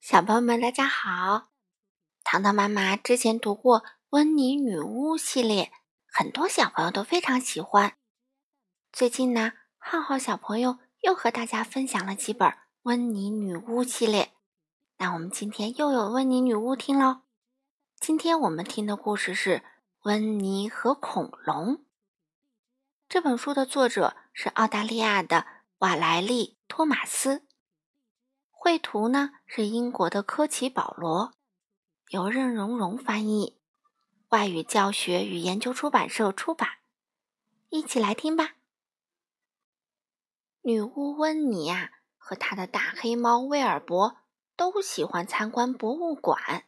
小朋友们，大家好！糖糖妈妈之前读过《温妮女巫》系列，很多小朋友都非常喜欢。最近呢，浩浩小朋友又和大家分享了几本《温妮女巫》系列。那我们今天又有《温妮女巫》听喽。今天我们听的故事是《温妮和恐龙》。这本书的作者是澳大利亚的瓦莱丽·托马斯。绘图呢是英国的科奇·保罗，由任荣荣翻译，外语教学与研究出版社出版。一起来听吧。女巫温妮呀和她的大黑猫威尔伯都喜欢参观博物馆。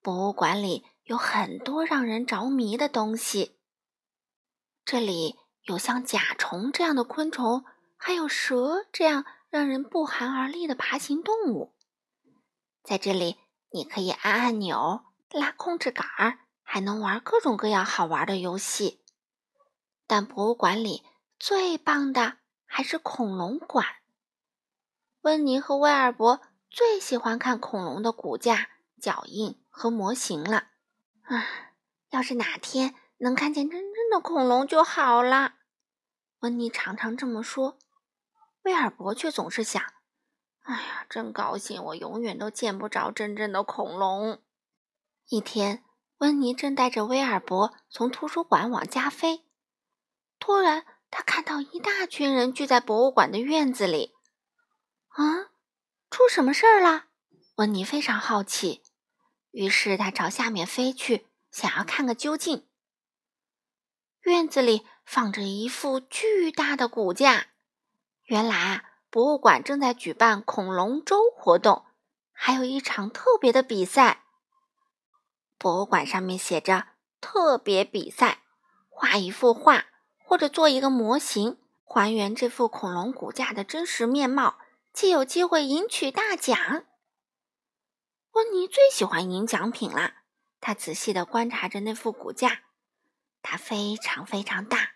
博物馆里有很多让人着迷的东西。这里有像甲虫这样的昆虫，还有蛇这样。让人不寒而栗的爬行动物，在这里你可以按按钮、拉控制杆，还能玩各种各样好玩的游戏。但博物馆里最棒的还是恐龙馆。温妮和威尔伯最喜欢看恐龙的骨架、脚印和模型了。啊，要是哪天能看见真正的恐龙就好了。温妮常常这么说。威尔伯却总是想：“哎呀，真高兴，我永远都见不着真正的恐龙。”一天，温妮正带着威尔伯从图书馆往家飞，突然，他看到一大群人聚在博物馆的院子里。啊，出什么事儿了？温妮非常好奇，于是他朝下面飞去，想要看个究竟。院子里放着一副巨大的骨架。原来啊，博物馆正在举办恐龙周活动，还有一场特别的比赛。博物馆上面写着“特别比赛”，画一幅画或者做一个模型，还原这副恐龙骨架的真实面貌，即有机会赢取大奖。温妮最喜欢赢奖品了，他仔细的观察着那副骨架，它非常非常大，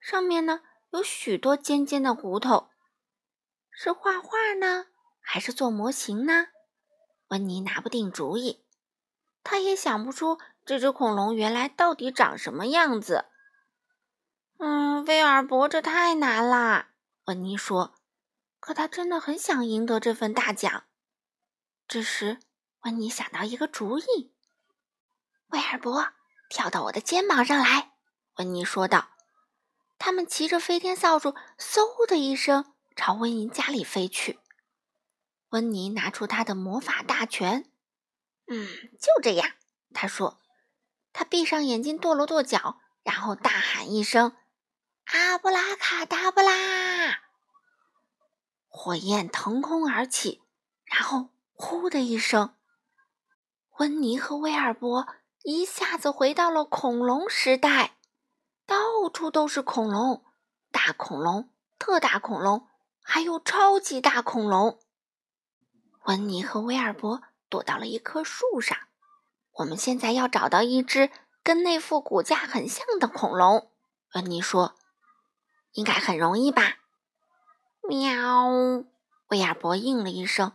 上面呢。有许多尖尖的骨头，是画画呢，还是做模型呢？温妮拿不定主意，他也想不出这只恐龙原来到底长什么样子。嗯，威尔伯，这太难啦！温妮说。可他真的很想赢得这份大奖。这时，温妮想到一个主意：“威尔伯，跳到我的肩膀上来。”温妮说道。他们骑着飞天扫帚，嗖的一声朝温妮家里飞去。温妮拿出他的魔法大全，嗯，就这样，他说。他闭上眼睛，跺了跺脚，然后大喊一声：“阿布拉卡达布拉！”火焰腾空而起，然后“呼”的一声，温妮和威尔伯一下子回到了恐龙时代。到处都是恐龙，大恐龙、特大恐龙，还有超级大恐龙。温妮和威尔伯躲到了一棵树上。我们现在要找到一只跟那副骨架很像的恐龙。温妮说：“应该很容易吧？”喵！威尔伯应了一声。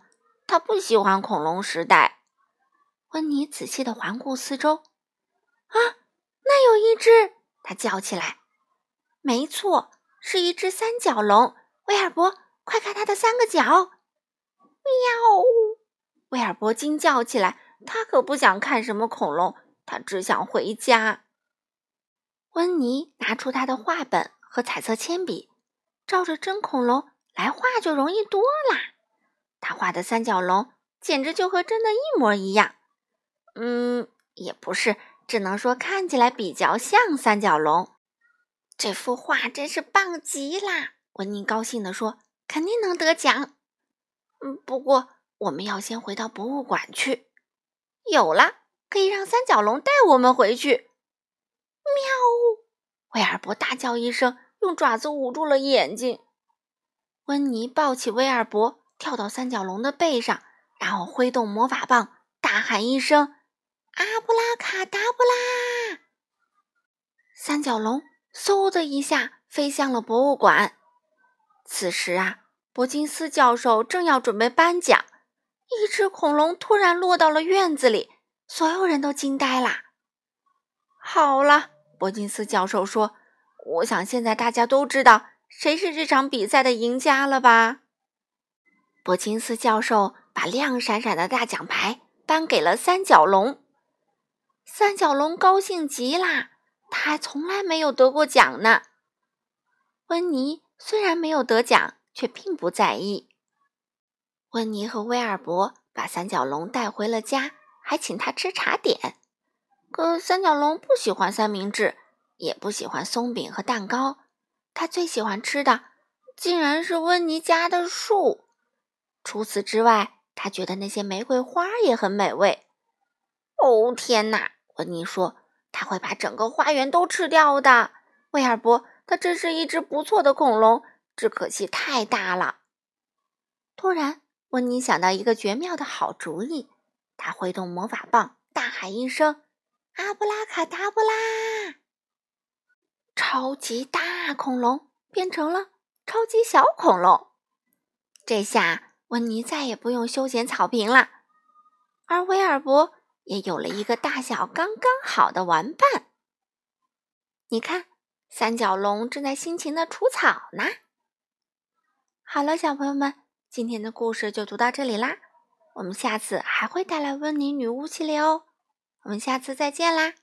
他不喜欢恐龙时代。温妮仔细的环顾四周。啊，那有一只！他叫起来：“没错，是一只三角龙。”威尔伯，快看它的三个角！喵！威尔伯惊叫起来，他可不想看什么恐龙，他只想回家。温妮拿出他的画本和彩色铅笔，照着真恐龙来画就容易多啦。他画的三角龙简直就和真的一模一样。嗯，也不是。只能说看起来比较像三角龙。这幅画真是棒极啦！温妮高兴地说：“肯定能得奖。”嗯，不过我们要先回到博物馆去。有了，可以让三角龙带我们回去。喵！威尔伯大叫一声，用爪子捂住了眼睛。温妮抱起威尔伯，跳到三角龙的背上，然后挥动魔法棒，大喊一声。阿布拉卡达布拉！三角龙嗖的一下飞向了博物馆。此时啊，伯金斯教授正要准备颁奖，一只恐龙突然落到了院子里，所有人都惊呆了。好了，伯金斯教授说：“我想现在大家都知道谁是这场比赛的赢家了吧？”伯金斯教授把亮闪闪的大奖牌颁给了三角龙。三角龙高兴极啦，他还从来没有得过奖呢。温妮虽然没有得奖，却并不在意。温妮和威尔伯把三角龙带回了家，还请他吃茶点。可三角龙不喜欢三明治，也不喜欢松饼和蛋糕，他最喜欢吃的竟然是温妮家的树。除此之外，他觉得那些玫瑰花也很美味。哦，天哪！温妮说：“他会把整个花园都吃掉的。”威尔伯，他真是一只不错的恐龙，只可惜太大了。突然，温妮想到一个绝妙的好主意，他挥动魔法棒，大喊一声：“阿布拉卡达布拉！”超级大恐龙变成了超级小恐龙。这下，温妮再也不用修剪草坪了，而威尔伯也有了一个大小刚刚好的玩伴。你看，三角龙正在辛勤的除草呢。好了，小朋友们。今天的故事就读到这里啦，我们下次还会带来温妮女巫系列哦，我们下次再见啦。